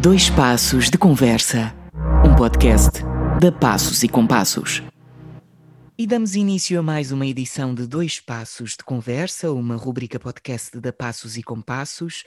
Dois Passos de Conversa, um podcast da Passos e Compassos. E damos início a mais uma edição de Dois Passos de Conversa, uma rubrica podcast da Passos e Compassos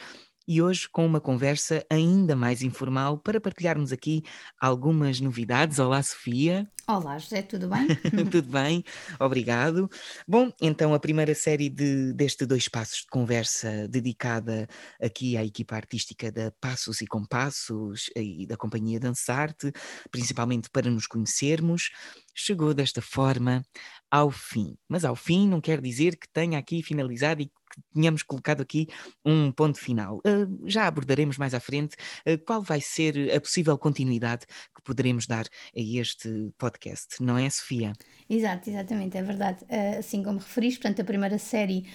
e hoje com uma conversa ainda mais informal para partilharmos aqui algumas novidades. Olá, Sofia. Olá, José, tudo bem? tudo bem, obrigado. Bom, então a primeira série de, deste Dois Passos de Conversa dedicada aqui à equipa artística da Passos e Compassos e da Companhia Dançarte, principalmente para nos conhecermos, chegou desta forma ao fim. Mas ao fim não quer dizer que tenha aqui finalizado e que tínhamos colocado aqui um ponto final. Uh, já abordaremos mais à frente uh, qual vai ser a possível continuidade que poderemos dar a este podcast, não é, Sofia? Exato, exatamente, é verdade. Uh, assim como referiste, portanto, a primeira série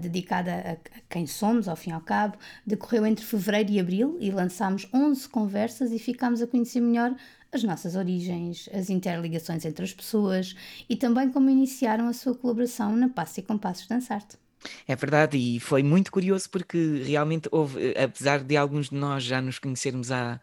dedicada a, a quem somos, ao fim e ao cabo, decorreu entre fevereiro e abril e lançámos 11 conversas e ficámos a conhecer melhor as nossas origens, as interligações entre as pessoas e também como iniciaram a sua colaboração na Passo e Compassos Dançarte. É verdade, e foi muito curioso porque realmente houve, apesar de alguns de nós já nos conhecermos há,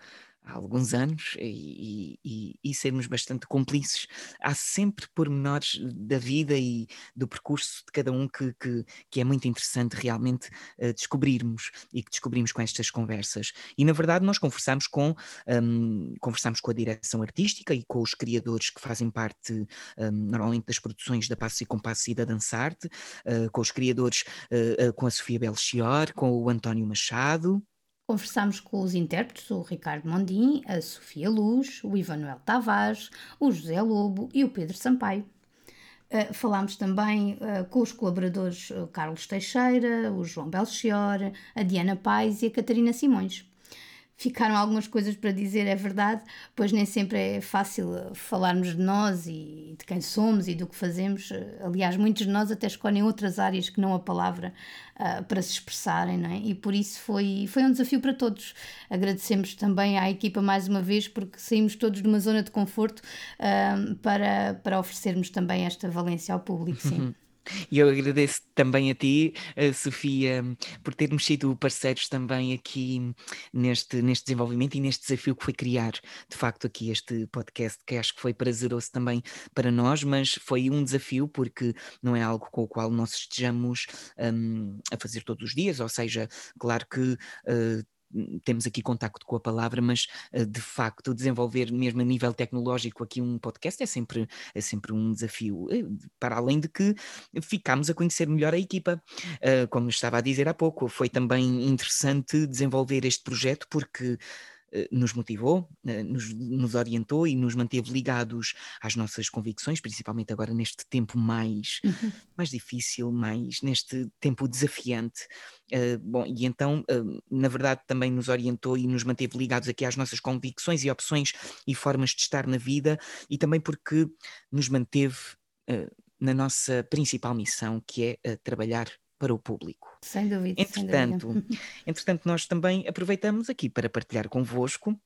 há alguns anos e, e, e, sermos bastante cúmplices, há sempre pormenores da vida e do percurso de cada um que, que, que é muito interessante realmente uh, descobrirmos e que descobrimos com estas conversas. E na verdade nós conversamos com, um, conversamos com a direção artística e com os criadores que fazem parte um, normalmente das produções da Passo e Compasso e da Dançarte, uh, com os criadores, uh, com a Sofia Belchior, com o António Machado, Conversámos com os intérpretes, o Ricardo Mondim, a Sofia Luz, o Ivanuel Tavares, o José Lobo e o Pedro Sampaio. Uh, falámos também uh, com os colaboradores uh, Carlos Teixeira, o João Belchior, a Diana Pais e a Catarina Simões ficaram algumas coisas para dizer, é verdade, pois nem sempre é fácil eh, falarmos de nós e de quem somos e do que fazemos. Aliás, muitos de nós até escolhem outras áreas que não a palavra uh, para se expressarem, não é? E por isso foi, foi um desafio para todos. Agradecemos também à equipa mais uma vez, porque saímos todos de uma zona de conforto uh, para, para oferecermos também esta valência ao público, sim. E eu agradeço também a ti, a Sofia, por termos sido parceiros também aqui neste, neste desenvolvimento e neste desafio que foi criar, de facto, aqui este podcast, que acho que foi prazeroso também para nós, mas foi um desafio porque não é algo com o qual nós estejamos um, a fazer todos os dias, ou seja, claro que uh, temos aqui contacto com a palavra, mas eh, de facto desenvolver mesmo a nível tecnológico aqui um podcast é sempre, é sempre um desafio, eh, para além de que ficámos a conhecer melhor a equipa. Eh, como estava a dizer há pouco, foi também interessante desenvolver este projeto porque nos motivou, eh, nos, nos, orientou e nos manteve ligados às nossas convicções, principalmente agora neste tempo mais, uhum. mais difícil, mais neste tempo desafiante. Uh, bom, e então, uh, na verdade, também nos orientou e nos manteve ligados aqui às nossas convicções e opções e formas de estar na vida, e também porque nos manteve uh, na nossa principal missão, que é trabalhar para o público. Sem dúvida. Entretanto, sem dúvida. entretanto, nós também aproveitamos aqui para partilhar convosco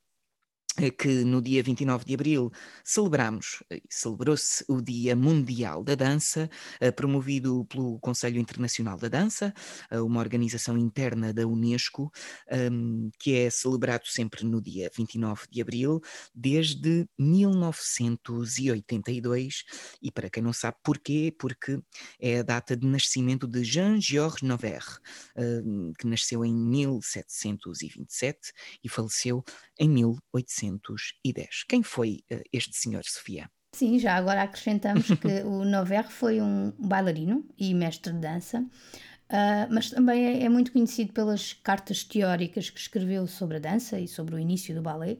que no dia 29 de abril celebramos, eh, celebrou-se o Dia Mundial da Dança, eh, promovido pelo Conselho Internacional da Dança, uma organização interna da Unesco, ehm, que é celebrado sempre no dia 29 de abril, desde 1982, e para quem não sabe porquê, porque é a data de nascimento de Jean-Georges Noverre, ehm, que nasceu em 1727 e faleceu em 1800. 1910. Quem foi uh, este senhor, Sofia? Sim, já agora acrescentamos que o Nover foi um bailarino e mestre de dança, uh, mas também é, é, muito conhecido pelas cartas teóricas que escreveu sobre a dança e sobre o início do ballet.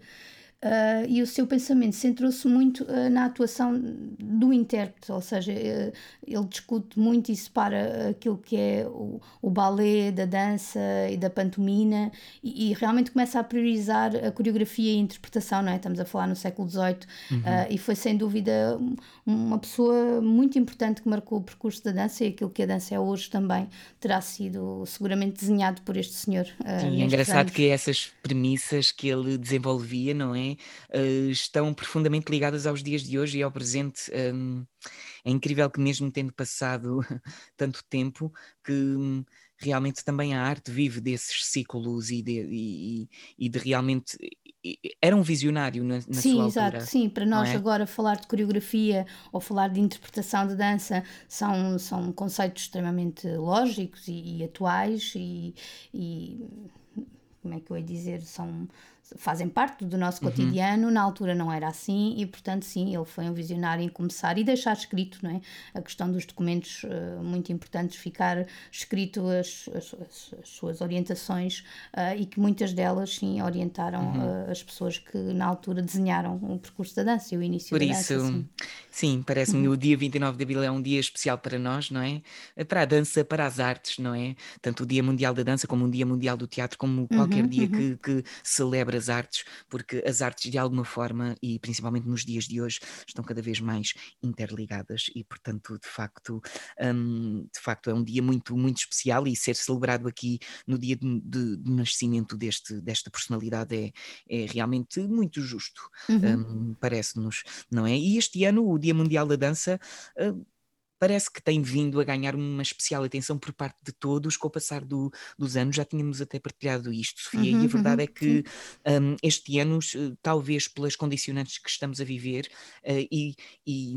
Uh, e o seu pensamento centrou-se muito uh, na atuação do intérprete, ou seja, uh, ele discute muito e separa aquilo que é o, o ballet da dança e da pantomina e, e, realmente começa a priorizar a coreografia e a interpretação, não é? Estamos a falar no século XVIII uhum. e foi sem dúvida uma pessoa muito importante que marcou o percurso da dança e aquilo que a dança é hoje também terá sido seguramente desenhado por este senhor. Sim, é engraçado anos. que essas premissas que ele desenvolvia, não é? Uh, estão profundamente ligadas aos dias de hoje e ao presente. Um, é incrível que, mesmo tendo passado tanto tempo, que um, realmente também a arte vive desses ciclos e de, e, e de realmente era um visionário na, na sim, sua exato, altura. sim. Para nós é? agora falar de coreografia ou falar de interpretação de dança são, são conceitos extremamente lógicos e, atuais e, e como é que eu ia dizer, são fazem parte do nosso uhum. cotidiano, na altura não era assim e, portanto, sim, ele foi um visionário em começar e deixar escrito, não é? A questão dos documentos uh, muito importantes, ficar escrito as, as, as, as suas orientações uh, e que muitas delas, sim, orientaram uhum. uh, as pessoas que na altura desenharam o percurso da dança e o início Por da isso, dança. Sim, sim parece-me uhum. o dia 29 de Abril é um dia especial para nós, não é? Para a dança, para as artes, não é? Tanto o Dia Mundial da Dança como o Dia Mundial do Teatro, como qualquer uhum, dia uhum. que, que celebra as artes, porque as artes de alguma forma, e principalmente nos dias de hoje, estão cada vez mais interligadas e, portanto, de facto, um, de facto é um dia muito, muito especial e ser celebrado aqui no dia de, de, de nascimento deste, desta personalidade é, é realmente muito justo, uhum. um, parece-nos, não é? E este ano, o Dia Mundial da Dança, uh, parece que tem vindo a ganhar uma especial atenção por parte de todos com o passar do, dos anos. Já tínhamos até partilhado isto, Sofia, uhum, e a verdade uhum, é que um, este ano, talvez pelas condicionantes que estamos a viver uh, e, e,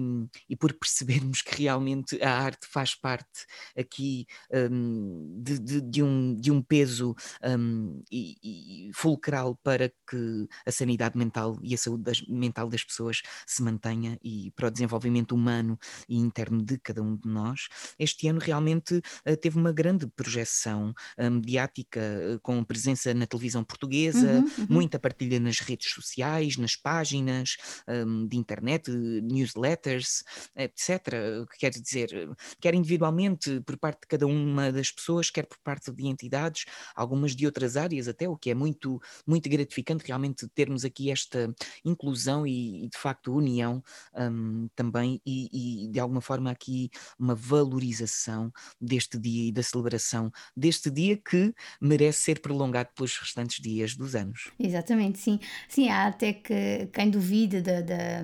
e, por percebermos que realmente a arte faz parte aqui um, de, de, de, um, de um peso um, e, e, fulcral para que a sanidade mental e a saúde das, mental das pessoas se mantenha e para o desenvolvimento humano e interno de cada cada um de nós, este ano realmente uh, teve uma grande projeção uh, mediática, uh, com presença na televisão portuguesa, uhum, uhum. muita partilha nas redes sociais, nas páginas um, de internet, newsletters, etc. Quer dizer, quer individualmente por parte de cada uma das pessoas, quer por parte de entidades, algumas de outras áreas até, o que é muito, muito gratificante realmente termos aqui esta inclusão e, e de facto união um, também e, e de alguma forma aqui uma valorização deste dia e da celebração deste dia que merece ser prolongado pelos restantes dias dos anos. Exatamente, sim. Sim, há até que quem duvida da, da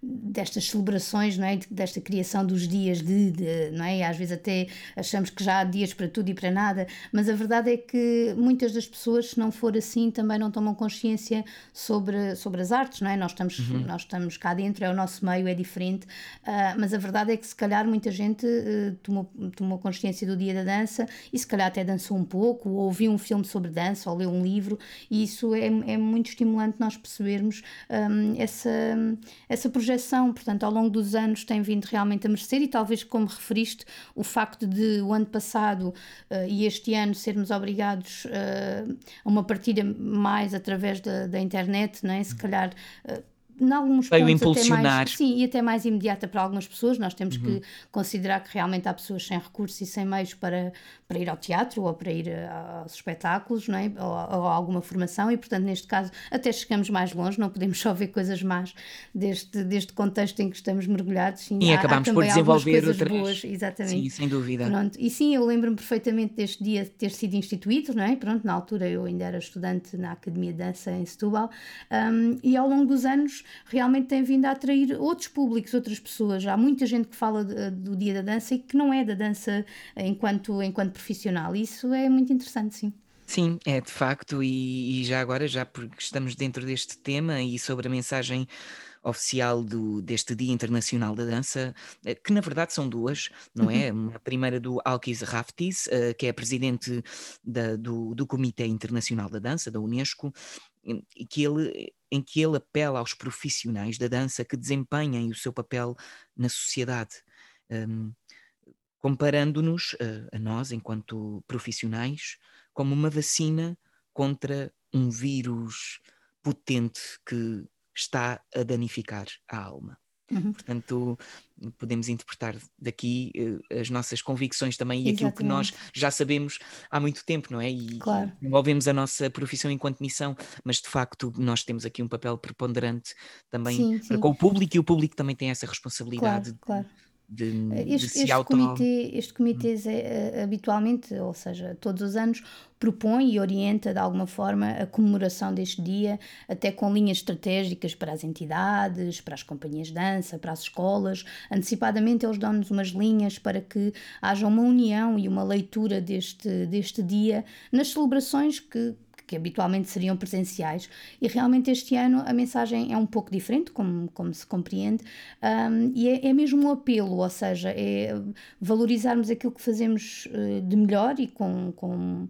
destas celebrações, não é? desta criação dos dias de, de, não é? Às vezes até achamos que já há dias para tudo e para nada, mas a verdade é que muitas das pessoas, se não for assim, também não tomam consciência sobre, sobre as artes, não é? Nós estamos, uhum. nós estamos cá dentro, é o nosso meio, é diferente, uh, mas a verdade é que se calhar muita gente uh, tomou, tomou consciência do dia da dança e se calhar até dançou um pouco, ou ouviu um filme sobre dança, ou leu um livro, e isso é, é muito estimulante nós percebermos um, essa, essa projeção projeção, portanto, ao longo dos anos tem vindo realmente a merecer e talvez, como referiste, o facto de o ano passado uh, e este ano sermos obrigados uh, a uma partilha mais através da, da internet, não é? se calhar. Uh, em alguns Veio pontos impulsionar. até mais, sim, e até mais imediata para algumas pessoas. Nós temos uhum. que considerar que realmente há pessoas sem recursos e sem meios para, para ir ao teatro ou para ir aos espetáculos, não é? ou, ou a alguma formação, e portanto, neste caso, até chegamos mais longe, não podemos só ver coisas más deste, deste contexto em que estamos mergulhados. Sim, e há, acabamos há por desenvolver outras. Boas, exatamente. Sim, sem dúvida. Pronto. E sim, eu lembro-me perfeitamente deste dia ter sido instituído, não é? Pronto, na altura eu ainda era estudante na Academia de Dança em Setúbal, um, e ao longo dos anos realmente tem vindo a atrair outros públicos, outras pessoas. Há muita gente que fala de, do Dia da Dança e que não é da dança enquanto, enquanto profissional. Isso é muito interessante, sim. Sim, é de facto, e, e já agora, já porque estamos dentro deste tema e sobre a mensagem oficial do, deste Dia Internacional da Dança, eh, que na verdade são duas, não é? Uhum. A primeira do Alkis Raftis, uh, que é presidente da, do, do Comitê Internacional da Dança, da Unesco, e que ele, em que ele apela aos profissionais da dança que desempenhem o seu papel na sociedade, um, comparando-nos uh, a nós, enquanto profissionais, como uma vacina contra um vírus potente que está a danificar a alma. Uhum. Portanto, podemos interpretar daqui uh, as nossas convicções também e aquilo que nós já sabemos há muito tempo, não é? E claro. envolvemos a nossa profissão enquanto missão, mas de facto nós temos aqui um papel preponderante também sim, sim. com o público e o público também tem essa responsabilidade. Claro, claro de, este, de este auto... comitê, este comitê é, habitualmente, ou seja, todos os anos, propõe e orienta de alguma forma a comemoração deste dia, até com linhas estratégicas para as entidades, para as companhias de dança, para as escolas. Antecipadamente, eles dão-nos umas linhas para que haja uma união e uma leitura deste, deste dia nas celebrações que que habitualmente seriam presenciais. E realmente este ano a mensagem é um pouco diferente, como, como se compreende, um, e é, é, mesmo um apelo, ou seja, é valorizarmos aquilo que fazemos uh, de melhor e com, com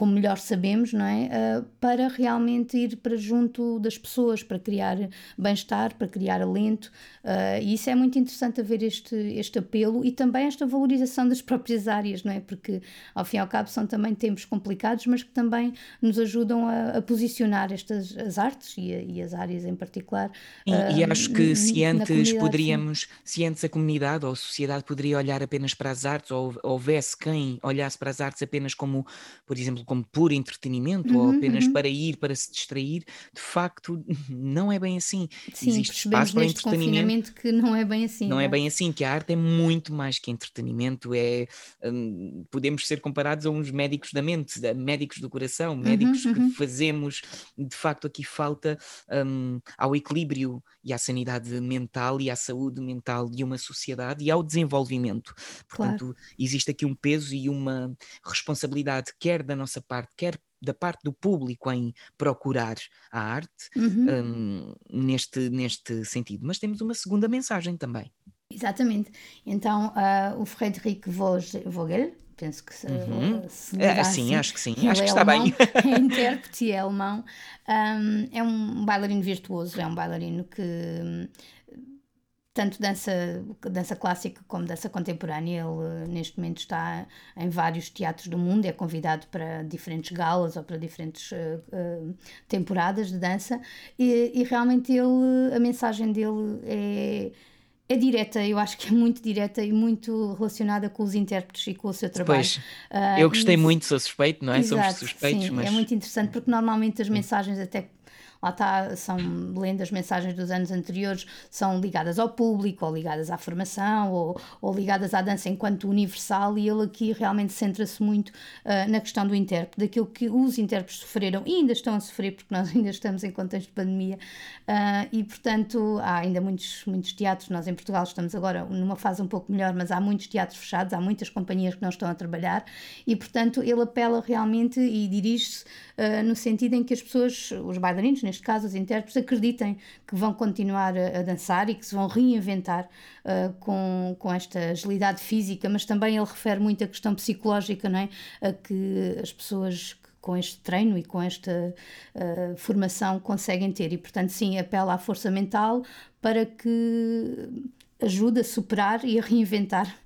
como melhor sabemos, não é? Uh, para realmente ir para junto das pessoas, para criar bem-estar, para criar alento. Uh, e isso é muito interessante haver este, este apelo e também esta valorização das próprias áreas, não é? Porque, ao fim e ao cabo, são também tempos complicados, mas que também nos ajudam a, a posicionar estas as artes e, a, e, as áreas em particular. E, uh, e acho que se antes poderíamos, se antes a comunidade ou a sociedade poderia olhar apenas para as artes, ou houvesse quem olhasse para as artes apenas como, por exemplo, como puro entretenimento uhum, ou apenas uhum. para ir, para se distrair, de facto não é bem assim. Sim, Existe espaço para entretenimento que não é bem assim. Não é? é bem assim, que a arte é muito mais que entretenimento, é um, podemos ser comparados a uns médicos da mente, médicos do coração, uhum, médicos uhum, que fazemos, de facto aqui falta um, ao equilíbrio e à sanidade mental e à saúde mental de uma sociedade e ao desenvolvimento. Portanto, claro. existe aqui um peso e uma responsabilidade, quer da nossa parte, quer da parte do público em procurar a arte uhum. um, neste, neste sentido. Mas temos uma segunda mensagem também. Exatamente. Então, uh, o Frederic Vogel, penso que uhum. se é, assim, assim, acho que sim, acho que é está alemão, bem. é intérprete é alemão. Um, é um bailarino virtuoso, é um bailarino que tanto dança, dança clássica como dança contemporânea. Ele neste momento está em vários teatros do mundo, é convidado para diferentes galas ou para diferentes uh, uh, temporadas de dança e, e, realmente ele, a mensagem dele é, é direta, eu acho que é muito direta e muito relacionada com os intérpretes e com o seu trabalho. Pois, uh, eu gostei e, muito, sou suspeito, não é? Exato, Somos suspeitos, sim, mas... é muito interessante porque normalmente as mensagens até lá está, são lendo as mensagens dos anos anteriores, são ligadas ao público, ou ligadas à formação, ou, ou ligadas à dança enquanto universal, e ele aqui realmente centra-se muito uh, na questão do intérprete, daquilo que os intérpretes sofreram e ainda estão a sofrer, porque nós ainda estamos em contexto de pandemia, uh, e portanto há ainda muitos, muitos teatros, nós em Portugal estamos agora numa fase um pouco melhor, mas há muitos teatros fechados, há muitas companhias que não estão a trabalhar, e portanto ele apela realmente e dirige-se uh, no sentido em que as pessoas, os bailarinos, neste caso os intérpretes, acreditem que vão continuar a, a dançar e que se vão reinventar uh, com, com esta agilidade física, mas também ele refere muito a questão psicológica, não é? A que as pessoas com este treino e com esta uh, formação conseguem ter. E, portanto, sim, apela à força mental para que ajuda a superar e a reinventar.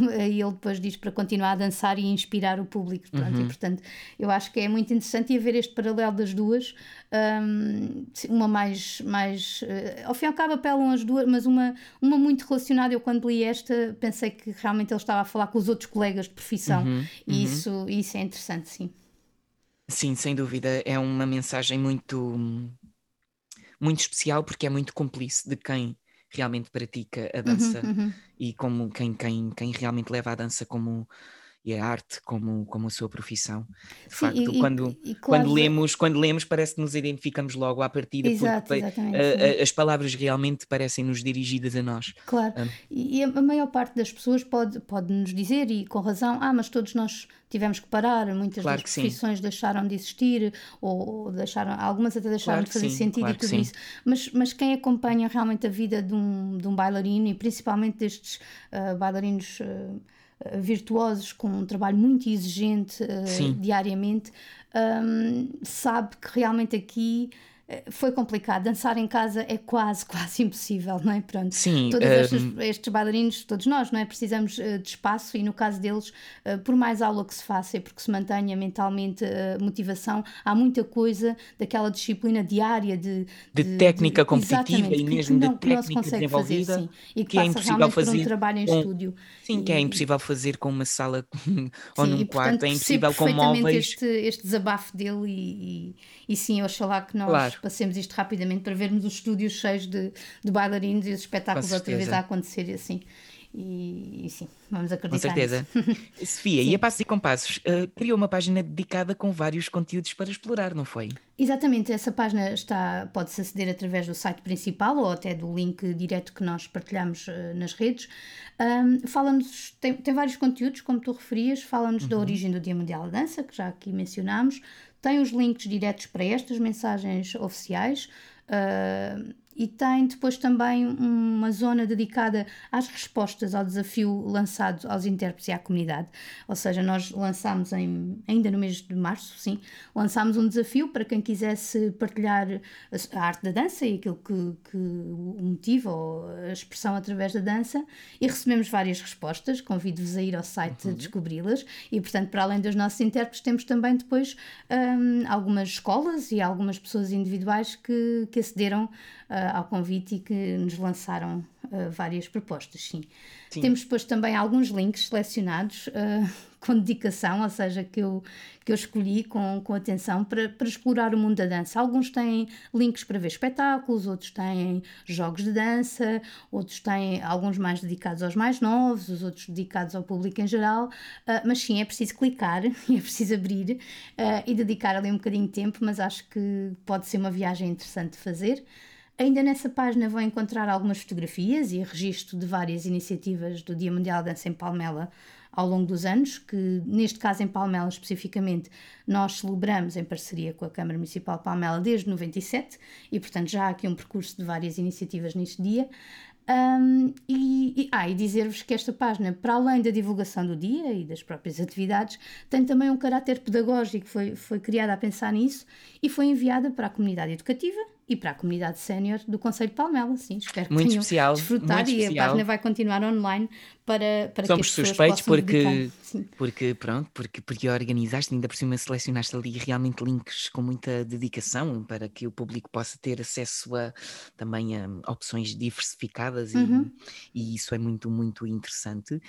E ele depois diz para continuar a dançar e inspirar o público. Portanto, uhum. E, portanto, eu acho que é muito interessante haver este paralelo das duas, um, uma mais. mais uh, ao fim e ao cabo apelam as duas, mas uma, uma muito relacionada. Eu, quando li esta, pensei que realmente ele estava a falar com os outros colegas de profissão, uhum. e uhum. Isso, isso é interessante, sim. Sim, sem dúvida. É uma mensagem muito. muito especial porque é muito cúmplice de quem realmente pratica a dança uhum, uhum. e como quem, quem, quem realmente leva a dança como e a arte como, como a sua profissão. De Sim, facto, e, quando, e, claro, quando, lemos, quando lemos parece que nos identificamos logo à partida, Exato, porque a, a, as palavras realmente parecem-nos dirigidas a nós. Claro, um, e a maior parte das pessoas pode, pode nos dizer, e com razão, ah, mas todos nós tivemos que parar, muitas claro das profissões sim. deixaram de existir, ou, deixaram, algumas até deixaram claro de fazer sim, sentido claro e tudo isso. Mas, mas quem acompanha realmente a vida de um, de um bailarino, e principalmente destes uh, bailarinos. Uh, virtuosos com um trabalho muito exigente uh, diariamente, um, sabe que realmente aqui eh, foi complicado. Dançar em casa é quase, quase impossível, não é? Pronto. Sim. Todos um... estes, estes, bailarinos, todos nós, não é? Precisamos uh, de espaço e no caso deles, uh, por mais aula que se faça e porque se mantenha mentalmente a uh, motivação, há muita coisa daquela disciplina diária de... De, de técnica de, competitiva e mesmo não, de técnica desenvolvida. Fazer, e que, que é impossível fazer um trabalho em com, estúdio. Sim, e, que é impossível fazer com uma sala ou sim, num e, quarto, portanto, é impossível com móveis. Este, este desabafo dele e, e, e sim, oxalá que nós... Claro passemos isto rapidamente para vermos os estúdios cheios de, de bailarinos e os espetáculos outra vez a acontecer e assim. E, e, sim, vamos acreditar. Com certeza. Sofia, sim. e a Passos e Compassos uh, criou uma página dedicada com vários conteúdos para explorar, não foi? Exatamente, essa página está pode-se aceder através do site principal ou até do link direto que nós partilhamos uh, nas redes. Um, fala-nos, tem, tem vários conteúdos, como tu referias, fala-nos uhum. da origem do Dia Mundial da Dança, que já aqui mencionámos, tem os links diretos para estas mensagens oficiais. Uh, e tem depois também uma zona dedicada às respostas ao desafio lançado aos intérpretes e à comunidade. Ou seja, nós lançámos em, ainda no mês de março, sim, lançámos um desafio para quem quisesse partilhar a, arte da dança e aquilo que, que o motivo ou a expressão através da dança e recebemos várias respostas. Convido-vos a ir ao site uhum. descobri-las e, portanto, para além dos nossos intérpretes, temos também depois um, algumas escolas e algumas pessoas individuais que, que acederam uh, ao convite e que nos lançaram uh, várias propostas, sim. sim. Temos depois também alguns links selecionados uh, com dedicação, ou seja, que eu, que eu escolhi com, com atenção para, para explorar o mundo da dança. Alguns têm links para ver espetáculos, outros têm jogos de dança, outros têm alguns mais dedicados aos mais novos, os outros dedicados ao público em geral, uh, mas sim, é preciso clicar e é preciso abrir uh, e dedicar ali um bocadinho de tempo, mas acho que pode ser uma viagem interessante de fazer. Ainda nessa página vão encontrar algumas fotografias e registro de várias iniciativas do Dia Mundial da Dança em Palmela ao longo dos anos, que neste caso em Palmela especificamente nós celebramos em parceria com a Câmara Municipal de Palmela desde 97 e portanto já há aqui um percurso de várias iniciativas neste dia. Um, e, e, ah, e dizer-vos que esta página, para além da divulgação do dia e das próprias atividades, tem também um caráter pedagógico, foi, foi criada a pensar nisso e foi enviada para a comunidade educativa e para a comunidade sénior do Conselho de Palmela, sim, espero que muito tenham especial, desfrutado muito e especial. a página vai continuar online para, para Somos que as suspeitos porque, porque, pronto, porque, porque organizaste, ainda por cima selecionaste ali realmente links com muita dedicação para que o público possa ter acesso a também a opções diversificadas uhum. e, e, isso é muito, muito interessante.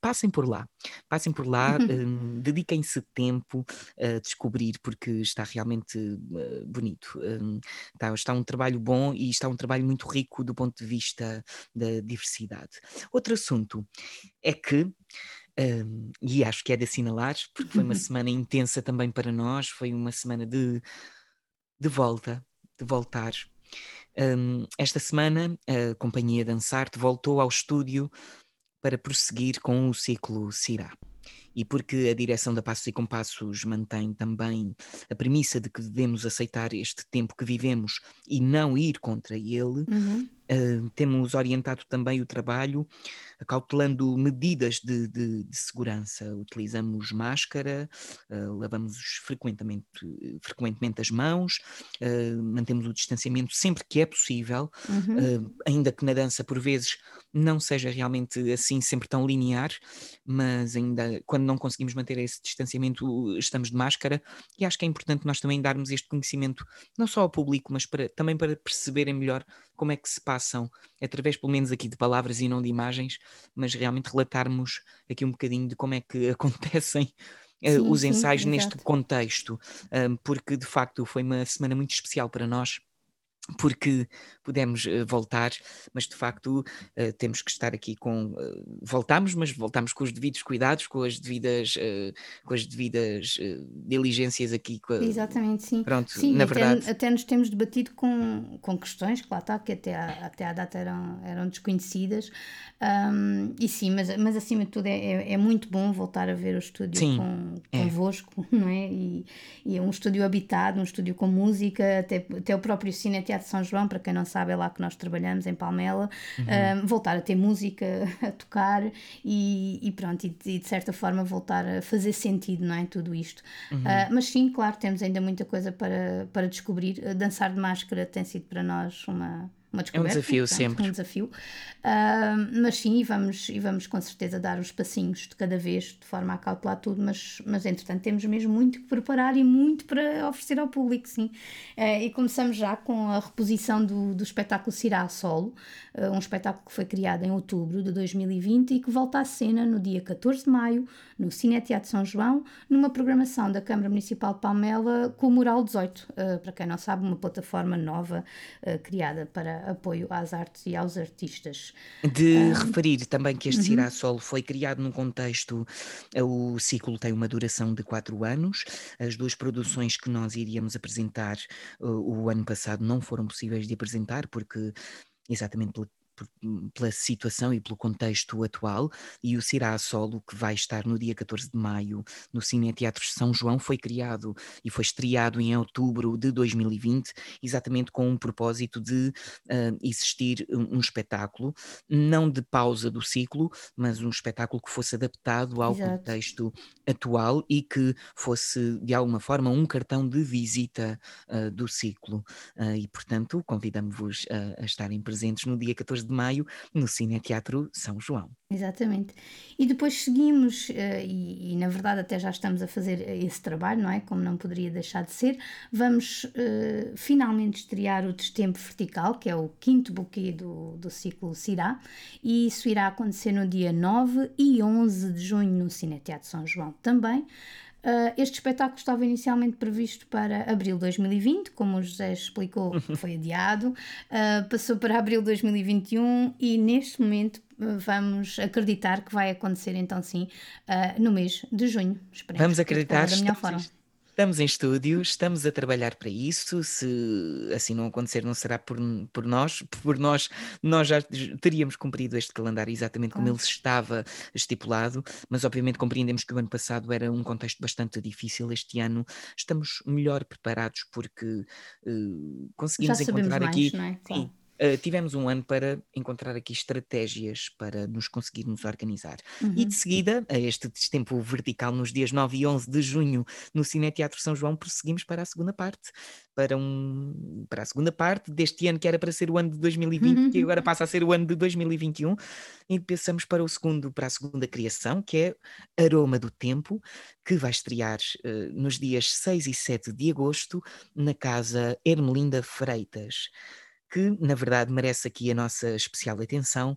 Passem por lá, passem por lá, um, dediquem-se tempo a descobrir porque está realmente uh, bonito. Um, está, está um trabalho bom e está um trabalho muito rico do ponto de vista da diversidade. Outro assunto é que um, e acho que é de assinalar, porque foi uma semana intensa também para nós, foi uma semana de, de volta, de voltar. Um, esta semana, a Companhia Dançarte voltou ao estúdio para prosseguir com o ciclo Cirá e porque a direção da Passos e Compassos mantém também a premissa de que devemos aceitar este tempo que vivemos e não ir contra ele, uhum. Uh, temos orientado também o trabalho acautelando medidas de, de, de segurança. Utilizamos máscara, uh, lavamos frequentemente, frequentemente as mãos, uh, mantemos o distanciamento sempre que é possível, uhum. ainda que na dança por vezes não seja realmente assim sempre tão linear, mas ainda quando não conseguimos manter esse distanciamento, estamos de máscara, e acho que é importante nós também darmos este conhecimento, não só ao público, mas para, também para perceberem melhor como é que se passam, através pelo menos aqui de palavras e não de imagens, mas realmente relatarmos aqui um bocadinho de como é que acontecem eh, sim, os ensaios sim, neste contexto, porque de facto foi uma semana muito especial para nós porque pudemos uh, voltar, mas de facto uh, temos que estar aqui com uh, voltamos, mas voltamos com os devidos cuidados, com as devidas com as devidas diligências aqui. A, Exatamente, sim. Pronto, sim, na até, verdade. Até nos temos debatido com, com questões que lá está, que até à, até à data eram, eram desconhecidas. Um, e sim, mas, mas acima de tudo é, é, é, muito bom voltar a ver o estúdio sim, com, é. convosco, não é? E, e, é um estúdio habitado, um estúdio com música, até, até o próprio Cine Teatro São João, para quem não sabe, é lá que nós trabalhamos, em Palmela, uhum. um, voltar a ter música, a tocar e, e pronto, e, e, de certa forma voltar a fazer sentido, não é? Tudo isto. Uhum. Uh, mas sim, claro, temos ainda muita coisa para, para descobrir. Dançar de máscara tem sido para nós uma uma descoberta. É um desafio portanto, sempre. Um desafio. Uh, mas sim, e vamos, e vamos com certeza dar os passinhos de cada vez, de forma a calcular tudo, mas, mas entretanto temos mesmo muito que preparar e muito para oferecer ao público, sim. Uh, e começamos já com a reposição do, do espetáculo Cirá a Solo, uh, um espetáculo que foi criado em outubro de 2020 e que volta à cena no dia 14 de maio, no Cine Teatro São João, numa programação da Câmara Municipal de Palmela com o Mural 18, uh, para quem não sabe, uma plataforma nova criada para apoio às artes e aos artistas. De um, referir também que este uhum. Cirá Solo foi criado num contexto, eh, o ciclo tem uma duração de quatro anos, as duas produções que nós iríamos apresentar uh, o ano passado não foram possíveis de apresentar porque exatamente pela por, pela situação e pelo contexto atual, e o Cirá a Solo, que vai estar no dia 14 de maio no Cine Teatro São João, foi criado e foi estreado em outubro de 2020, exatamente com um propósito de uh, existir um, um, espetáculo, não de pausa do ciclo, mas um espetáculo que fosse adaptado ao Exato. contexto atual e que fosse, de alguma forma, um cartão de visita uh, do ciclo. Uh, e, portanto, convidamos-vos a, a estarem presentes no dia 14 de maio no Cine Teatro São João. Exatamente. E depois seguimos, uh, e, e, na verdade até já estamos a fazer esse trabalho, não é? Como não poderia deixar de ser. Vamos uh, finalmente estrear o Destempo Vertical, que é o quinto buquê do, do ciclo Cirá, e isso irá acontecer no dia 9 e 11 de junho no Cine Teatro São João também. Uh, este espetáculo estava inicialmente previsto para abril de 2020, como o José explicou, foi adiado, uh, passou para abril de 2021 e neste momento uh, vamos acreditar que vai acontecer então sim no mês de junho. Esperemos vamos acreditar da melhor forma. Estamos em estúdio, estamos a trabalhar para isso. Se assim não acontecer, não será por, por nós. Por nós, nós já teríamos cumprido este calendário exatamente como ele estava estipulado, mas obviamente compreendemos que o ano passado era um contexto bastante difícil. Este ano estamos melhor preparados porque uh, conseguimos encontrar mais, aqui. É? Claro. Uh, tivemos um ano para encontrar aqui estratégias para nos conseguirmos organizar. Uhum. E de seguida, a este tempo vertical, nos dias 9 e 11 de junho, no Cine Teatro São João, prosseguimos para a segunda parte. Para, um, para a segunda parte deste ano, que era para ser o ano de 2020, uhum. que agora passa a ser o ano de 2021, e pensamos para o segundo, para a segunda criação, que é Aroma do Tempo, que vai estrear uh, nos dias 6 e 7 de agosto, na Casa Ermelinda Freitas que na verdade merece aqui a nossa especial atenção,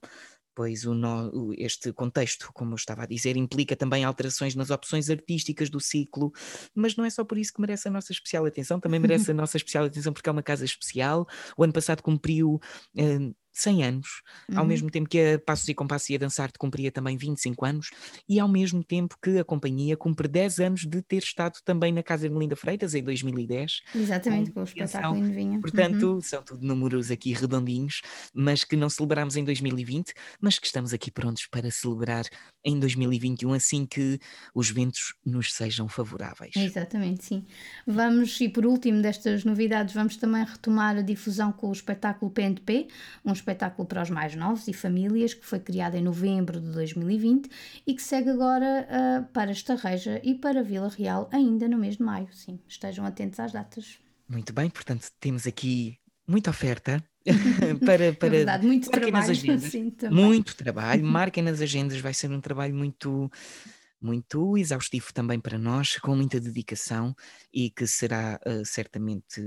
pois o no, este contexto, como eu estava a dizer, implica também alterações nas opções artísticas do ciclo, mas não é só por isso que merece a nossa especial atenção, também merece a nossa especial atenção porque é uma casa especial. O ano passado cumpriu. Uh, 100 anos, uhum. ao mesmo tempo que a Passos e Compassos ia dançar cumpria também 25 anos, e ao mesmo tempo que a companhia cumpre 10 anos de ter estado também na Casa de Melinda Freitas em 2010. Exatamente, com o espetáculo em. Portanto, uhum. são tudo números aqui redondinhos, mas que não celebramos em 2020, mas que estamos aqui prontos para celebrar em 2021, assim que os ventos nos sejam favoráveis. Exatamente, sim. Vamos, e por último destas novidades, vamos também retomar a difusão com o espetáculo PNP, um espetáculo para os mais novos e famílias que foi criado em novembro de 2020 e que segue agora uh, para Estarreja e para Vila Real ainda no mês de maio. Sim, estejam atentos às datas. Muito bem, portanto temos aqui muita oferta para, para é verdade, muito trabalho, nas agendas. Sim, muito trabalho, marquem nas agendas, vai ser um trabalho muito muito exaustivo também para nós, com muita dedicação e que será uh, certamente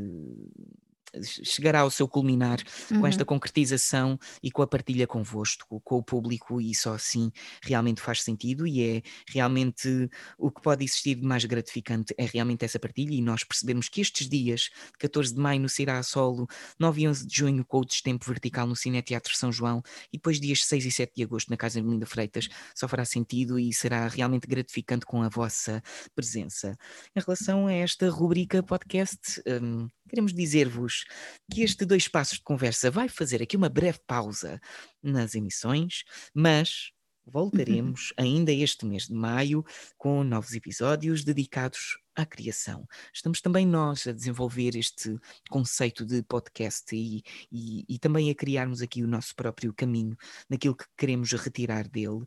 chegará ao seu culminar uhum. com esta concretização e com a partilha convosco, com o público, e só assim realmente faz sentido e é realmente o que pode existir de mais gratificante é realmente essa partilha e nós percebemos que estes dias, 14 de maio no Cirá Solo, 9 e 11 de junho com o Destempo Vertical no Cine Teatro São João e depois dias 6 e 7 de agosto na Casa de Melinda Freitas, só fará sentido e será realmente gratificante com a vossa presença. Em relação a esta rubrica podcast, um, queremos dizer-vos que este dois passos de conversa vai fazer aqui uma breve pausa nas emissões, mas voltaremos ainda este mês de maio com novos episódios dedicados à criação. Estamos também nós a desenvolver este conceito de podcast e, e, e, também a criarmos aqui o nosso próprio caminho naquilo que queremos retirar dele.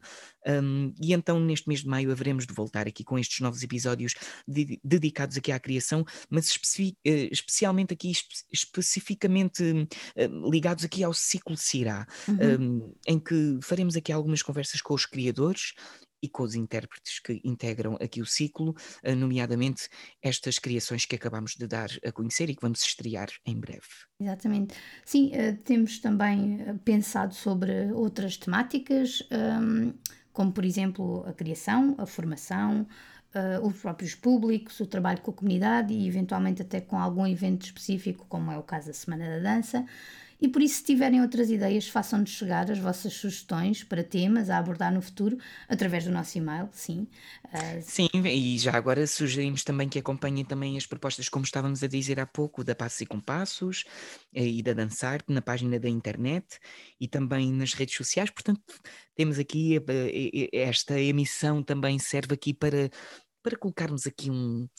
Um, e então, neste mês de maio, haveremos de voltar aqui com estes novos episódios de, dedicados aqui à criação, mas especi uh, especialmente aqui, espe especificamente uh, ligados aqui ao ciclo Cirá, uhum. um, em que faremos aqui algumas conversas com os criadores e com os intérpretes que integram aqui o ciclo, eh, nomeadamente estas criações que acabamos de dar a conhecer e que vamos estrear em breve. Exatamente. Sim, eh, temos também eh, pensado sobre outras temáticas, ehm, como por exemplo a criação, a formação, os próprios públicos, o trabalho com a comunidade e eventualmente até com algum evento específico, como é o caso da Semana da Dança. E por isso, se tiverem outras ideias, façam-nos chegar as vossas sugestões para temas a abordar no futuro, através do nosso e-mail, sim. Uh, sim, e já agora sugerimos também que acompanhem também as propostas, como estávamos a dizer há pouco, da Passos e Compassos eh, e da Dançar, na página da internet e também nas redes sociais. Portanto, temos aqui eh, esta emissão também serve aqui para, para colocarmos aqui um,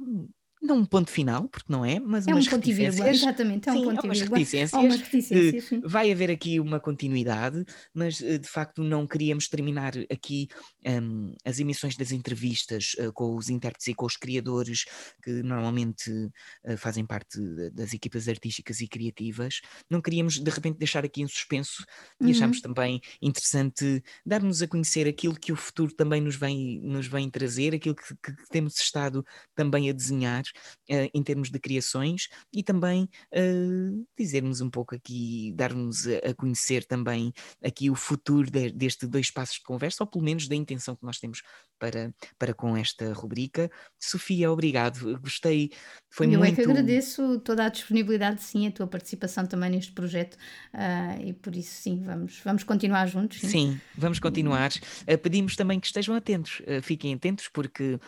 um não um ponto final, porque não é, mas é umas um ponto e vírgula, exatamente, é um sim, ponto umas vírgula. reticências. umas reticências sim. Vai haver aqui uma continuidade, mas eh, de facto não queríamos terminar aqui um, as emissões das entrevistas uh, com os intérpretes e com os criadores que normalmente uh, fazem parte das equipas artísticas e criativas. Não queríamos de repente deixar aqui em suspenso e uhum. achamos também interessante dar-nos a conhecer aquilo que o futuro também nos vem, nos vem trazer, aquilo que, que temos estado também a desenhar uh, em termos de criações e também uh, dizermos um pouco aqui, dar-nos a, a, conhecer também aqui o futuro de, deste dois passos de conversa, ou pelo menos da intenção que nós temos para, para com esta rubrica. Sofia, obrigado, gostei, foi Eu muito... é que agradeço toda a disponibilidade, sim, a tua participação também neste projeto uh, e por isso sim, vamos, vamos continuar juntos. Sim, sim vamos continuar. Uh, pedimos também que estejam atentos, uh, fiquem atentos porque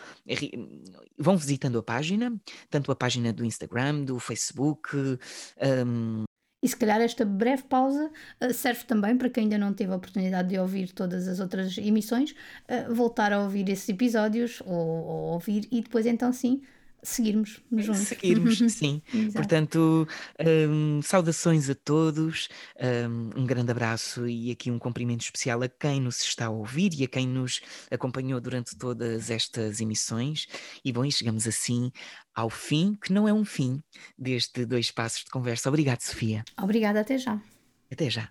vão visitando a página, tanto a página do Instagram, do Facebook. Um... E se calhar esta breve pausa uh, serve também para quem ainda não teve a oportunidade de ouvir todas as outras emissões, uh, voltar a ouvir esses episódios ou, ou ouvir e depois então sim seguirmos juntos. Seguirmos, sim. Portanto, um, saudações a todos, um, um, grande abraço e aqui um cumprimento especial a quem nos está a ouvir e a quem nos acompanhou durante todas estas emissões. E bom, e chegamos assim ao fim, que não é um fim, deste dois passos de conversa. Obrigado, Sofia. Obrigada, até já. Até já.